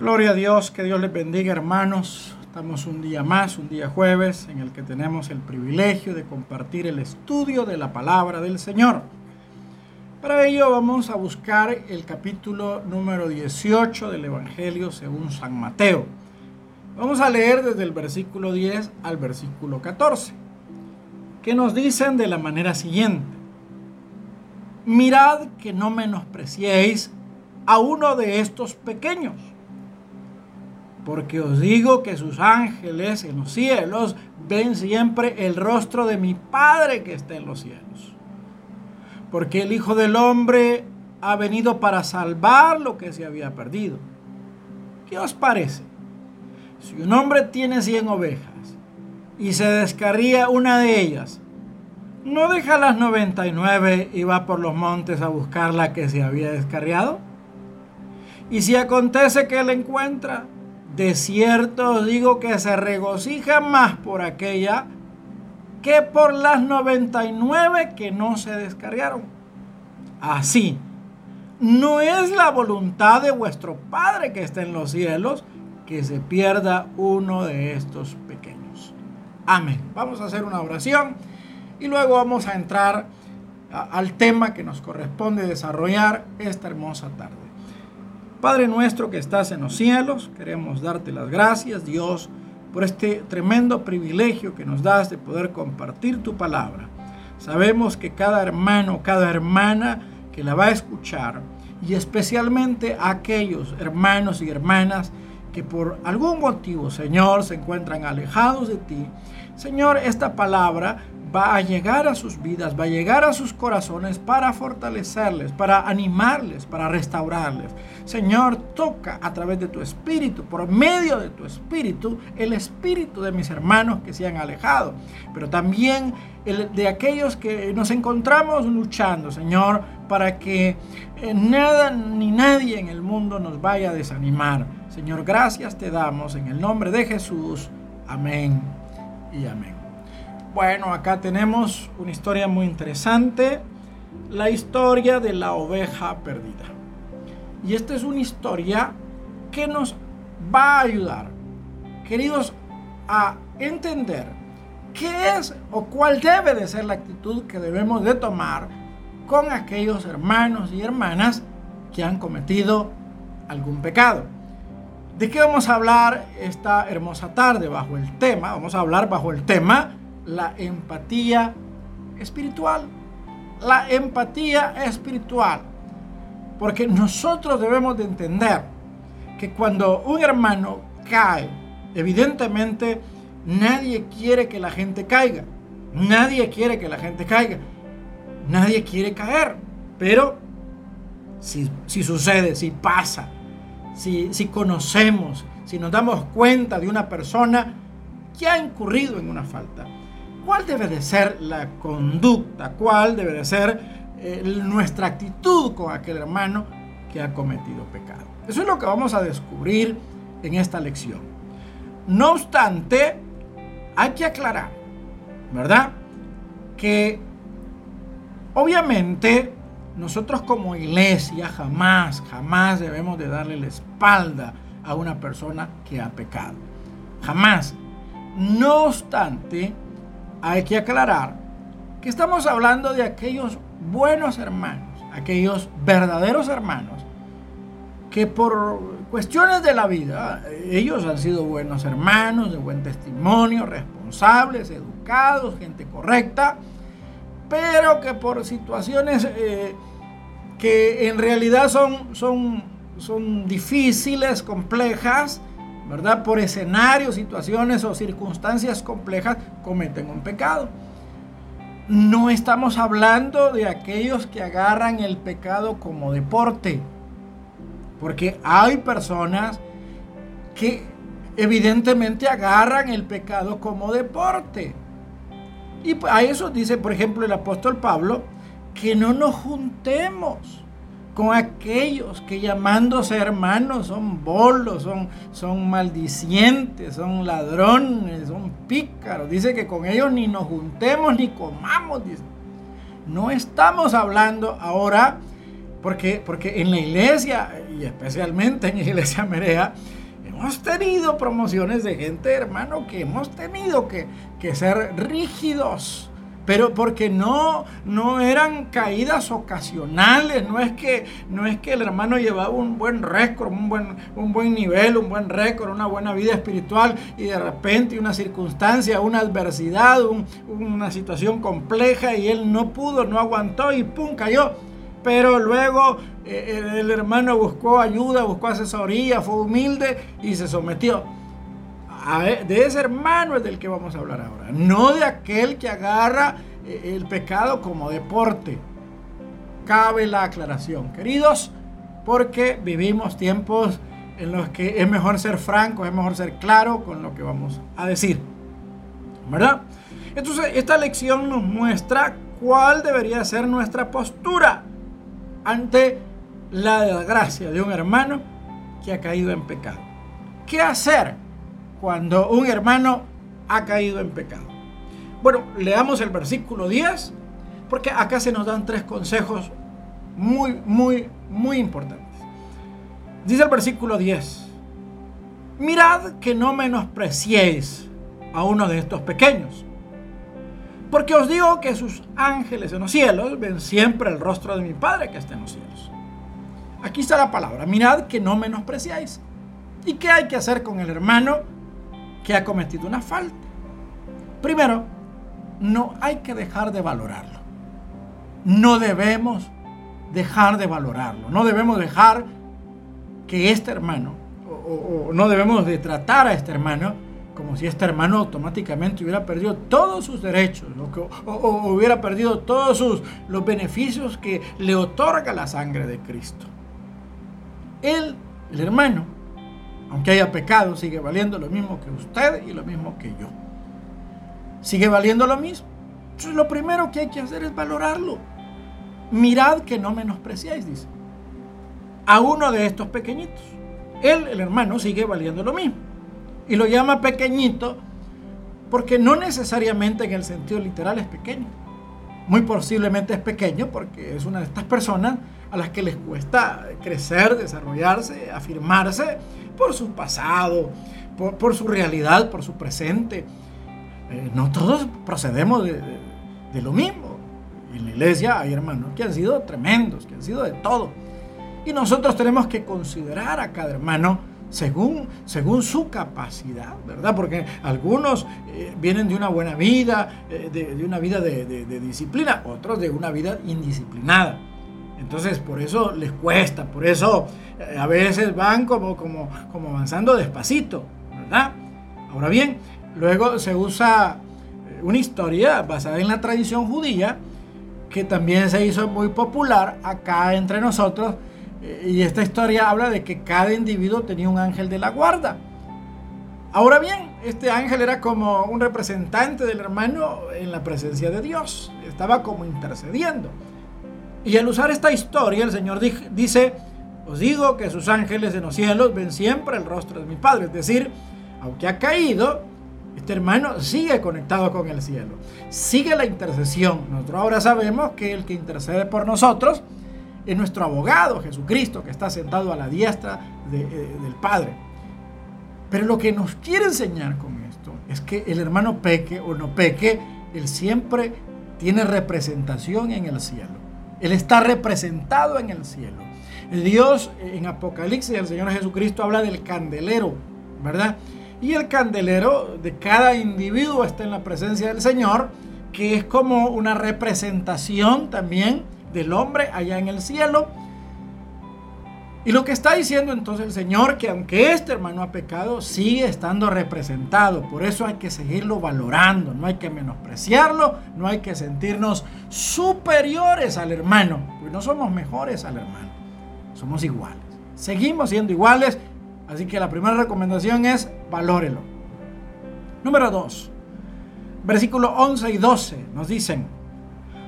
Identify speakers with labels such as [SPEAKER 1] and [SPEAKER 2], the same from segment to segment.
[SPEAKER 1] Gloria a Dios, que Dios les bendiga hermanos. Estamos un día más, un día jueves, en el que tenemos el privilegio de compartir el estudio de la palabra del Señor. Para ello vamos a buscar el capítulo número 18 del Evangelio según San Mateo. Vamos a leer desde el versículo 10 al versículo 14, que nos dicen de la manera siguiente. Mirad que no menospreciéis a uno de estos pequeños porque os digo que sus ángeles en los cielos ven siempre el rostro de mi Padre que está en los cielos. Porque el Hijo del Hombre ha venido para salvar lo que se había perdido. ¿Qué os parece? Si un hombre tiene 100 ovejas y se descarría una de ellas, ¿no deja las 99 y va por los montes a buscar la que se había descarriado? Y si acontece que la encuentra, de cierto os digo que se regocija más por aquella que por las 99 que no se descargaron. Así, no es la voluntad de vuestro Padre que está en los cielos que se pierda uno de estos pequeños. Amén. Vamos a hacer una oración y luego vamos a entrar al tema que nos corresponde desarrollar esta hermosa tarde. Padre nuestro que estás en los cielos, queremos darte las gracias, Dios, por este tremendo privilegio que nos das de poder compartir tu palabra. Sabemos que cada hermano, cada hermana que la va a escuchar, y especialmente aquellos hermanos y hermanas que por algún motivo, Señor, se encuentran alejados de ti, Señor, esta palabra va a llegar a sus vidas, va a llegar a sus corazones para fortalecerles, para animarles, para restaurarles. Señor, toca a través de tu espíritu, por medio de tu espíritu, el espíritu de mis hermanos que se han alejado, pero también el de aquellos que nos encontramos luchando, Señor, para que eh, nada ni nadie en el mundo nos vaya a desanimar. Señor, gracias te damos en el nombre de Jesús. Amén y amén. Bueno, acá tenemos una historia muy interesante, la historia de la oveja perdida. Y esta es una historia que nos va a ayudar, queridos, a entender qué es o cuál debe de ser la actitud que debemos de tomar con aquellos hermanos y hermanas que han cometido algún pecado. ¿De qué vamos a hablar esta hermosa tarde bajo el tema? Vamos a hablar bajo el tema la empatía espiritual. La empatía espiritual. Porque nosotros debemos de entender que cuando un hermano cae, evidentemente nadie quiere que la gente caiga. Nadie quiere que la gente caiga. Nadie quiere caer. Pero si, sucede, si pasa, si, si conocemos, si nos damos cuenta de una persona que ha incurrido en una falta, ¿Cuál debe de ser la conducta? ¿Cuál debe de ser eh, nuestra actitud con aquel hermano que ha cometido pecado? Eso es lo que vamos a descubrir en esta lección. No obstante, hay que aclarar, ¿verdad? Que obviamente nosotros como iglesia jamás, jamás debemos de darle la espalda a una persona que ha pecado. Jamás. No obstante, hay que aclarar que estamos hablando de aquellos buenos hermanos, aquellos verdaderos hermanos, que por cuestiones de la vida, ellos han sido buenos hermanos, de buen testimonio, responsables, educados, gente correcta, pero que por situaciones eh, que en realidad son, son, son difíciles, complejas, ¿verdad? Por escenarios, situaciones o circunstancias complejas cometen un pecado. No estamos hablando de aquellos que agarran el pecado como deporte, porque hay personas que evidentemente agarran el pecado como deporte. Y a eso dice, por ejemplo, el apóstol Pablo, que no nos juntemos con aquellos que llamándose hermanos son bolos, son, son maldicientes, son ladrones, son pícaros. Dice que con ellos ni nos juntemos ni comamos. No estamos hablando ahora Porque, porque en la iglesia, y especialmente en la iglesia Merea, hemos tenido promociones de gente, hermano, que hemos tenido que, que ser rígidos pero porque no, no eran caídas ocasionales, no es, que, no es que el hermano llevaba un buen récord, un buen, un buen nivel, un buen récord, una buena vida espiritual y de repente una circunstancia, una adversidad, una situación compleja y él no pudo, no aguantó y ¡pum! cayó. Pero luego eh, el hermano buscó ayuda, buscó asesoría, fue humilde y se sometió de ese hermano es del que vamos a hablar ahora, no de aquel que agarra eh, el pecado como deporte. Cabe la aclaración, queridos, porque vivimos tiempos en los que es mejor ser franco, es mejor ser claro con lo que vamos a decir. ¿Verdad? Entonces, esta lección nos muestra cuál debería ser nuestra postura ante la desgracia de un hermano que ha caído en pecado. ¿Qué hacer? Cuando un hermano ha caído en pecado. Bueno, leamos el versículo 10, porque acá se nos dan tres consejos muy, muy, muy importantes. Dice el versículo 10, mirad que no menospreciéis a uno de estos pequeños, porque os digo que sus ángeles en los cielos ven siempre el rostro de mi Padre que está en los cielos. Aquí está la palabra, mirad que no menospreciáis. ¿Y qué hay que hacer con el hermano que ha cometido una falta. Primero, no hay que dejar de valorarlo. No debemos dejar de valorarlo. No debemos dejar que este hermano, o, no debemos de tratar a este hermano como si este hermano automáticamente hubiera perdido todos sus derechos o, o, hubiera perdido todos sus, los beneficios que le otorga la sangre de Cristo. Él, el hermano, aunque haya pecado, sigue valiendo lo mismo que usted y lo mismo que yo. Sigue valiendo lo mismo. Entonces lo primero que hay que hacer es valorarlo. Mirad que no menospreciáis, dice. A uno de estos pequeñitos. Él, el hermano, sigue valiendo lo mismo. Y lo llama pequeñito porque no necesariamente en el sentido literal es pequeño. Muy posiblemente es pequeño porque es una de estas personas a las que les cuesta crecer, desarrollarse, afirmarse por su pasado, por, su realidad, por su presente. Eh, no todos procedemos de, lo mismo. En la iglesia hay hermanos que han sido tremendos, que han sido de todo. Y nosotros tenemos que considerar a cada hermano según, según su capacidad, ¿verdad? Porque algunos eh, vienen de una buena vida, eh, de, una vida de, de, disciplina, otros de una vida indisciplinada. Entonces, por eso les cuesta, por eso eh, a veces van como, como, como avanzando despacito, ¿verdad? Ahora bien, luego se usa eh, una historia basada en la tradición judía que también se hizo muy popular acá entre nosotros. Eh, y esta historia habla de que cada individuo tenía un ángel de la guarda. Ahora bien, este ángel era como un representante del hermano en la presencia de Dios. Estaba como intercediendo. Y al usar esta historia, el Señor dice, os digo que sus ángeles en los cielos ven siempre el rostro de mi Padre. Es decir, aunque ha caído, este hermano sigue conectado con el cielo. Sigue la intercesión. Nosotros ahora sabemos que el que intercede por nosotros es nuestro abogado, Jesucristo, que está sentado a la diestra eh, del Padre. Pero lo que nos quiere enseñar con esto es que el hermano peque o no peque, él siempre tiene representación en el cielo. Él está representado en el cielo. Dios en Apocalipsis, el Señor Jesucristo habla del candelero, ¿verdad? Y el candelero de cada individuo está en la presencia del Señor, que es como una representación también del hombre allá en el cielo. Y lo que está diciendo entonces el Señor, que aunque este hermano ha pecado, sigue estando representado. Por eso hay que seguirlo valorando, no hay que menospreciarlo, no hay que sentirnos superiores al hermano, porque no somos mejores al hermano somos iguales. Seguimos siendo iguales, así que la primera recomendación es valórelo. Número 2, versículos 11 y 12 nos dicen,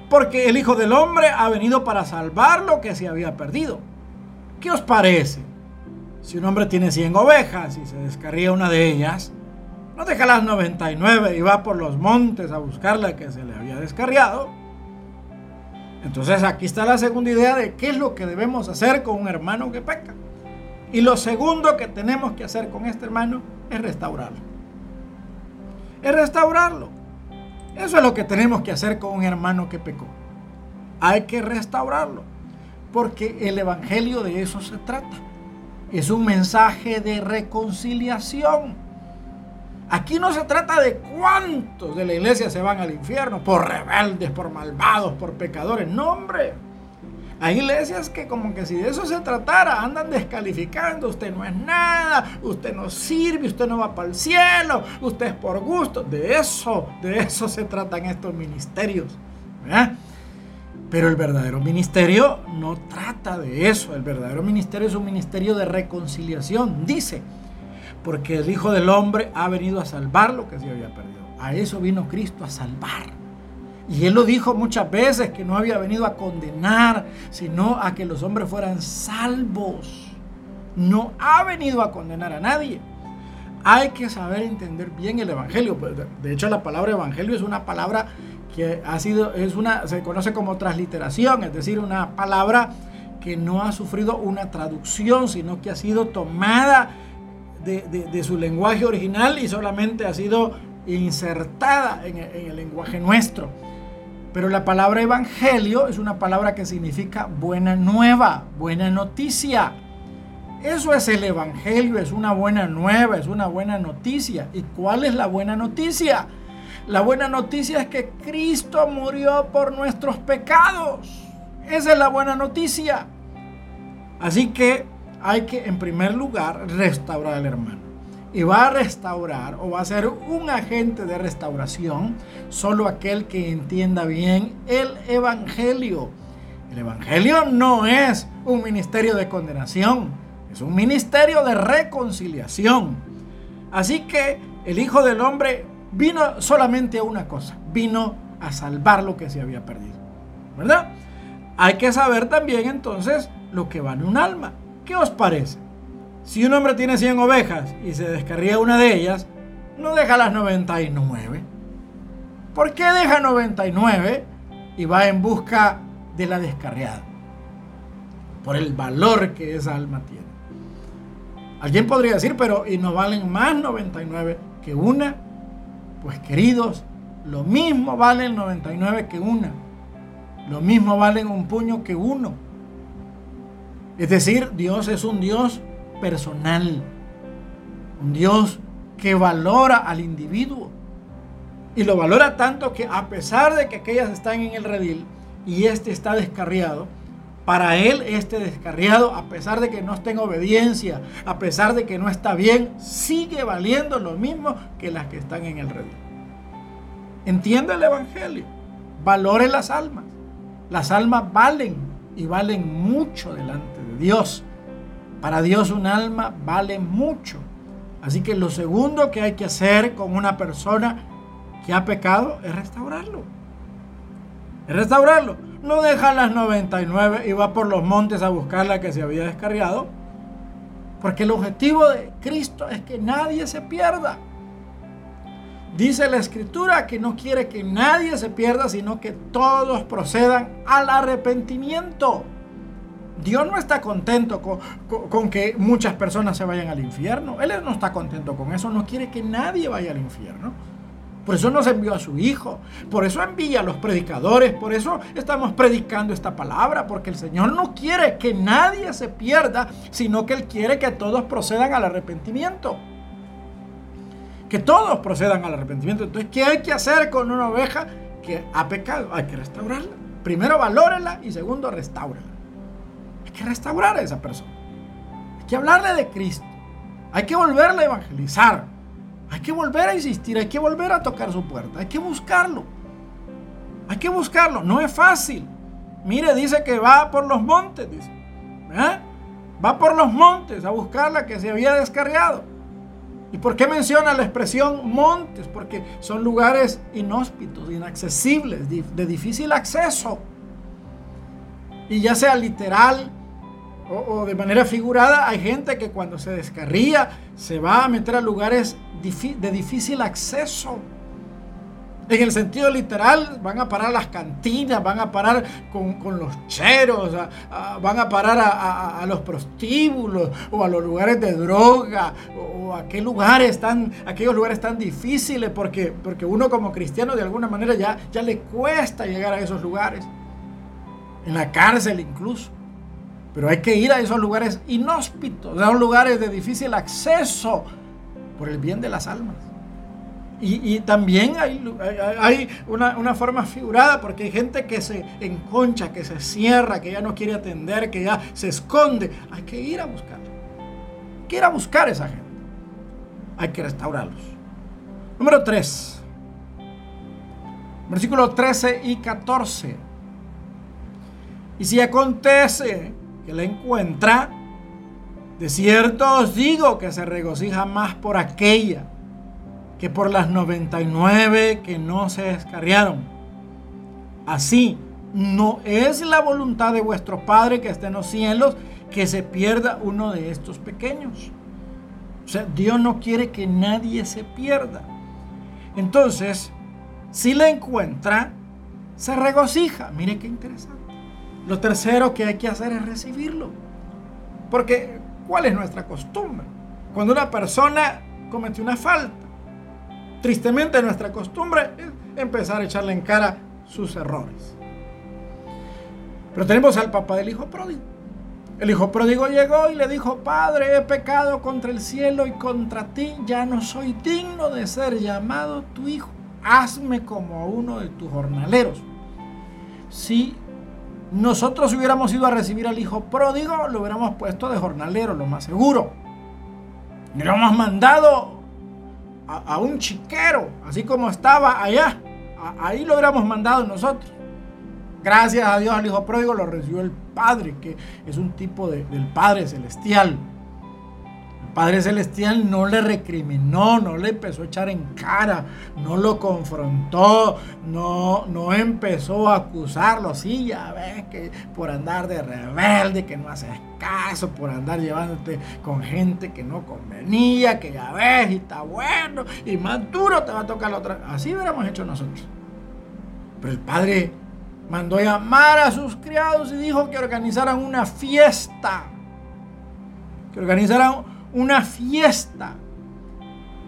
[SPEAKER 1] porque el Hijo del Hombre ha venido para salvar lo que se había perdido. ¿Qué os parece? Si un hombre tiene 100 ovejas y se descarría una de ellas, no deja las 99 y va por los montes a buscar la que se le había descarriado. Entonces aquí está la segunda idea de qué es lo que debemos hacer con un hermano que peca. Y lo segundo que tenemos que hacer con este hermano es restaurarlo. Es restaurarlo. Eso es lo que tenemos que hacer con un hermano que pecó. Hay que restaurarlo. Porque el Evangelio de eso se trata. Es un mensaje de reconciliación. Aquí no se trata de cuántos de la iglesia se van al infierno, por rebeldes, por malvados, por pecadores. No, hombre. Hay iglesias que como que si de eso se tratara, andan descalificando, usted no es nada, usted no sirve, usted no va para el cielo, usted es por gusto. De eso, de eso se tratan estos ministerios. Pero el verdadero ministerio no trata de eso. El verdadero ministerio es un ministerio de reconciliación. Dice, porque el Hijo del Hombre ha venido a salvar lo que se había perdido. A eso vino Cristo, a salvar. Y él lo dijo muchas veces, que no había venido a condenar, sino a que los hombres fueran salvos. No ha venido a condenar a nadie. Hay que saber entender bien el Evangelio. Pues, de hecho, la palabra Evangelio es una palabra que ha sido, es una, se conoce como transliteración, es decir, una palabra que no ha sufrido una traducción, sino que ha sido tomada de, su lenguaje original y solamente ha sido insertada en el lenguaje nuestro. Pero la palabra evangelio es una palabra que significa buena nueva, buena noticia. Eso es el evangelio, es una buena nueva, es una buena noticia. ¿Y cuál es la buena noticia? La buena noticia es que Cristo murió por nuestros pecados. Esa es la buena noticia. Así que hay que en primer lugar restaurar al hermano y va a restaurar o va a ser un agente de restauración solo aquel que entienda bien el Evangelio. El Evangelio no es un ministerio de condenación, es un ministerio de reconciliación. Así que el Hijo del Hombre vino solamente a una cosa, vino a salvar lo que se había perdido. ¿Verdad? Hay que saber también entonces lo que vale un alma. ¿Qué os parece? Si un hombre tiene 100 ovejas y se descarría una de ellas, no deja las 99. ¿Por qué deja 99 y va en busca de la descarriada? Por el valor que esa alma tiene. Alguien podría decir, pero ¿y no valen más 99 que una? Pues queridos, lo mismo valen 99 que una. Lo mismo valen un puño que uno. Es decir, Dios es un Dios personal. Un Dios que valora al individuo. Y lo valora tanto que a pesar de que aquellas están en el redil y este está descarriado, para él este descarriado, a pesar de que no esté en obediencia, a pesar de que no está bien, sigue valiendo lo mismo que las que están en el redil. Entiende el Evangelio. Valore las almas. Las almas valen y valen mucho delante de Dios. Para Dios un alma vale mucho. Así que lo segundo que hay que hacer con una persona que ha pecado es restaurarlo. Es restaurarlo. No deja las 99 y va por los montes a buscar la que se había descarriado. Porque el objetivo de Cristo es que nadie se pierda. Dice la escritura que no quiere que nadie se pierda, sino que todos procedan al arrepentimiento. Dios no está contento con, que muchas personas se vayan al infierno. Él no está contento con eso. No quiere que nadie vaya al infierno. Por eso nos envió a su Hijo. Por eso envía a los predicadores. Por eso estamos predicando esta palabra. Porque el Señor no quiere que nadie se pierda, sino que Él quiere que todos procedan al arrepentimiento. Que todos procedan al arrepentimiento. Entonces, ¿qué hay que hacer con una oveja que ha pecado? Hay que restaurarla. Primero, valórela y segundo, restaurala. Hay que restaurar a esa persona. Hay que hablarle de Cristo. Hay que volverle a evangelizar. Hay que volver a insistir. Hay que volver a tocar su puerta. Hay que buscarlo. Hay que buscarlo. No es fácil. Mire, dice que va por los montes. ¿Eh? Va por los montes a buscar la que se había descarriado. ¿Y por qué menciona la expresión montes? Porque son lugares inhóspitos, inaccesibles, de difícil acceso. Y ya sea literal o, de manera figurada, hay gente que cuando se descarría se va a meter a lugares de difícil acceso. En el sentido literal, van a parar las cantinas, van a parar con, los cheros, van a parar a, los prostíbulos o a los lugares de droga o, a qué lugares tan, aquellos lugares tan difíciles porque, porque uno como cristiano de alguna manera ya, ya le cuesta llegar a esos lugares. En la cárcel incluso. Pero hay que ir a esos lugares inhóspitos, a esos lugares de difícil acceso por el bien de las almas. Y, también hay, hay una, forma figurada porque hay gente que se enconcha, que se cierra, que ya no quiere atender, que ya se esconde. Hay que ir a buscarlo. Hay que ir a buscar a esa gente. Hay que restaurarlos. Número 3. Versículos 13 y 14. Y si acontece que la encuentra, de cierto os digo que se regocija más por aquella que por las 99 que no se descarriaron. Así, no es la voluntad de vuestro Padre que esté en los cielos que se pierda uno de estos pequeños. O sea, Dios no quiere que nadie se pierda. Entonces, si la encuentra, se regocija. Mire qué interesante. Lo tercero que hay que hacer es recibirlo. Porque, ¿cuál es nuestra costumbre? Cuando una persona comete una falta, Tristemente nuestra costumbre es empezar a echarle en cara sus errores. Pero tenemos al papá del hijo pródigo. El hijo pródigo llegó y le dijo, Padre, he pecado contra el cielo y contra ti, ya no soy digno de ser llamado tu hijo. Hazme como uno de tus jornaleros. Si nosotros hubiéramos ido a recibir al hijo pródigo, lo hubiéramos puesto de jornalero, lo más seguro. Le hubiéramos mandado a, un chiquero, así como estaba allá. ahí lo hubiéramos mandado nosotros. Gracias a Dios al Hijo Pródigo lo recibió el Padre, que es un tipo del Padre Celestial. Padre Celestial no le recriminó, no le empezó a echar en cara, no lo confrontó, no, no empezó a acusarlo. Sí, ya ves que por andar de rebelde, que no haces caso, por andar llevándote con gente que no convenía, que ya ves y está bueno, y más duro te va a tocar la otra. Así hubiéramos hecho nosotros. Pero el Padre mandó llamar a sus criados y dijo que organizaran una fiesta. Que organizaran una fiesta.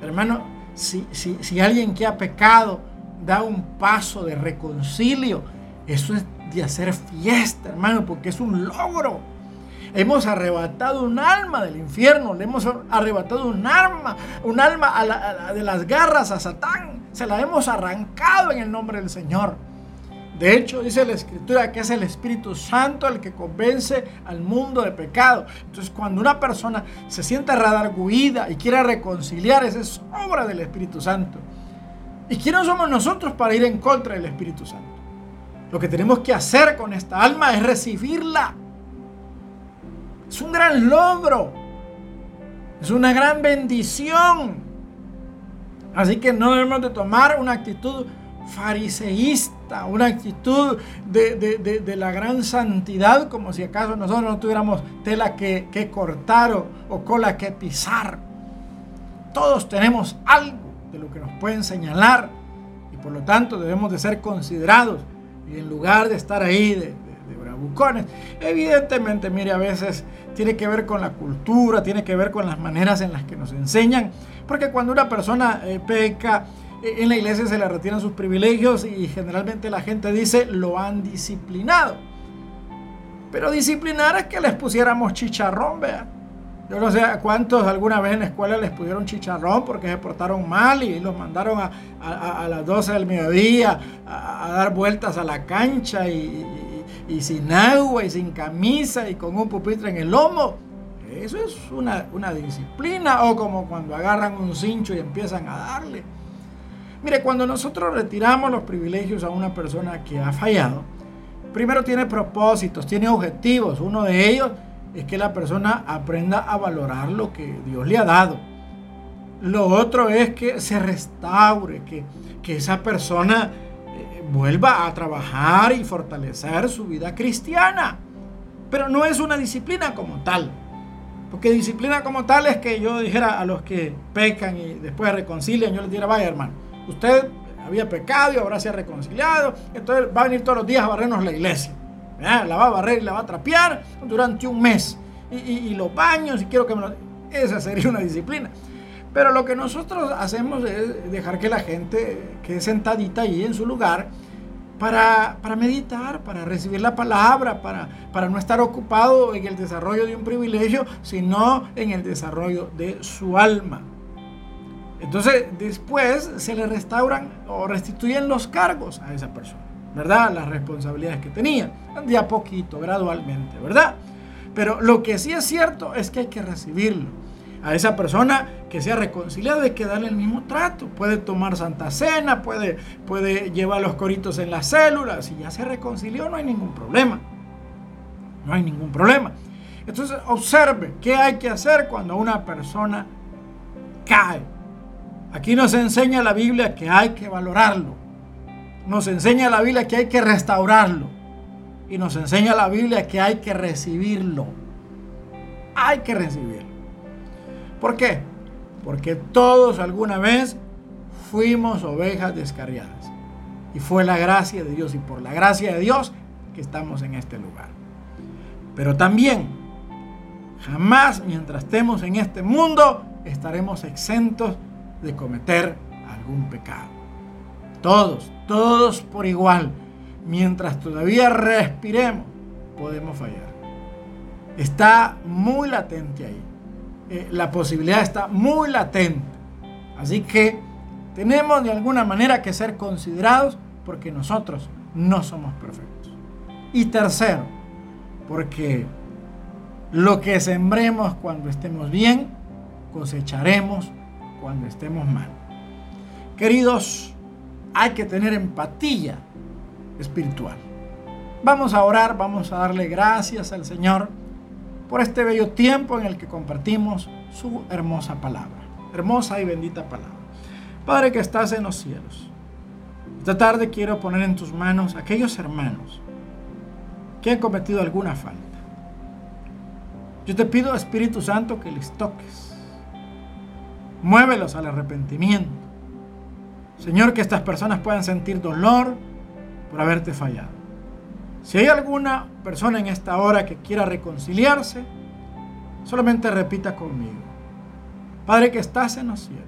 [SPEAKER 1] Hermano, si, si, alguien que ha pecado da un paso de reconcilio, eso es de hacer fiesta, hermano, porque es un logro. Hemos arrebatado un alma del infierno, le hemos arrebatado un alma, un alma de las garras a Satán. Se la hemos arrancado en el nombre del Señor. De hecho, dice la Escritura que es el Espíritu Santo el que convence al mundo de pecado. Entonces, cuando una persona se siente redarguida y quiere reconciliar, esa es obra del Espíritu Santo. ¿Y quiénes somos nosotros para ir en contra del Espíritu Santo? Lo que tenemos que hacer con esta alma es recibirla. Es un gran logro. Es una gran bendición. Así que no debemos de tomar una actitud fariseísta, una actitud de, la gran santidad, como si acaso nosotros no tuviéramos tela que, cortar o, o, cola que pisar. Todos tenemos algo de lo que nos pueden señalar y por lo tanto debemos de ser considerados y en lugar de estar ahí de, bravucones, evidentemente, mire, a veces tiene que ver con la cultura, tiene que ver con las maneras en las que nos enseñan, porque cuando una persona eh, peca, en la iglesia se le retiran sus privilegios y generalmente la gente dice lo han disciplinado. Pero disciplinar es que les pusiéramos chicharrón, vea. Yo no sé a cuántos alguna vez en la escuela les pusieron chicharrón porque se portaron mal y los mandaron a, las 12 del mediodía a, dar vueltas a la cancha y, sin agua y sin camisa y con un pupitre en el lomo. Eso es una, una disciplina o como cuando agarran un cincho y empiezan a darle. Mire, cuando nosotros retiramos los privilegios a una persona que ha fallado, primero tiene propósitos, tiene objetivos. Uno de ellos es que la persona aprenda a valorar lo que Dios le ha dado. Lo otro es que se restaure, que, que esa persona eh, vuelva a trabajar y fortalecer su vida cristiana. Pero no es una disciplina como tal. Porque disciplina como tal es que yo dijera a los que pecan y después reconcilian, yo les diría, vaya hermano, Usted había pecado y ahora se ha reconciliado. Entonces va a venir todos los días a barrernos la iglesia. La va a barrer y la va a trapear durante un mes. Y, los baños, y quiero que me lo... Esa sería una disciplina. Pero lo que nosotros hacemos es dejar que la gente quede sentadita ahí en su lugar para, para, meditar, para recibir la palabra, para, para no estar ocupado en el desarrollo de un privilegio, sino en el desarrollo de su alma. Entonces, después se le restauran o restituyen los cargos a esa persona, ¿verdad? Las responsabilidades que tenía, de a poquito, gradualmente, ¿verdad? Pero lo que sí es cierto es que hay que recibirlo. A esa persona que se ha reconciliado hay que darle el mismo trato. Puede tomar santa cena, puede, puede llevar los coritos en las células. Si ya se reconcilió, no hay ningún problema. No hay ningún problema. Entonces, observe qué hay que hacer cuando una persona cae Aquí nos enseña la Biblia que hay que valorarlo. Nos enseña la Biblia que hay que restaurarlo. Y nos enseña la Biblia que hay que recibirlo. Hay que recibirlo. ¿Por qué? Porque todos alguna vez fuimos ovejas descarriadas. Y fue la gracia de Dios y por la gracia de Dios que estamos en este lugar. Pero también, jamás mientras estemos en este mundo, estaremos exentos de cometer algún pecado. Todos, todos por igual. Mientras todavía respiremos, podemos fallar. Está muy latente ahí. Eh, la posibilidad está muy latente. Así que tenemos de alguna manera que ser considerados porque nosotros no somos perfectos. Y tercero, porque lo que sembremos cuando estemos bien, cosecharemos cuando estemos mal. Queridos, hay que tener empatía espiritual. Vamos a orar, vamos a darle gracias al Señor por este bello tiempo en el que compartimos su hermosa palabra, hermosa y bendita palabra. Padre que estás en los cielos, esta tarde quiero poner en tus manos aquellos hermanos que han cometido alguna falta. Yo te pido, Espíritu Santo, que les toques Muévelos al arrepentimiento. Señor, que estas personas puedan sentir dolor por haberte fallado. Si hay alguna persona en esta hora que quiera reconciliarse, solamente repita conmigo. Padre que estás en los cielos,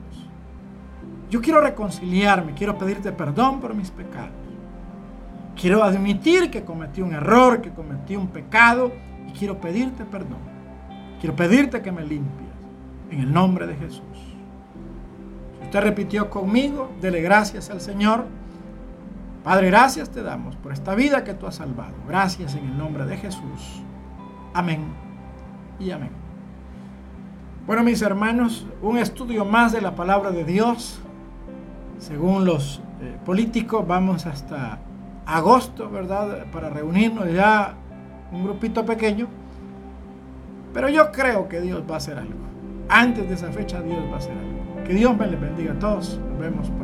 [SPEAKER 1] yo quiero reconciliarme, quiero pedirte perdón por mis pecados. Quiero admitir que cometí un error, que cometí un pecado y quiero pedirte perdón. Quiero pedirte que me limpies en el nombre de Jesús. Usted repitió conmigo, dele gracias al Señor. Padre, gracias te damos por esta vida que tú has salvado. Gracias en el nombre de Jesús. Amén y amén. Bueno, mis hermanos, un estudio más de la palabra de Dios. Según los eh, políticos, vamos hasta agosto, ¿verdad? Para reunirnos ya un grupito pequeño. Pero yo creo que Dios va a hacer algo. Antes de esa fecha Dios va a hacer algo. Que Dios me les bendiga a todos. Nos vemos.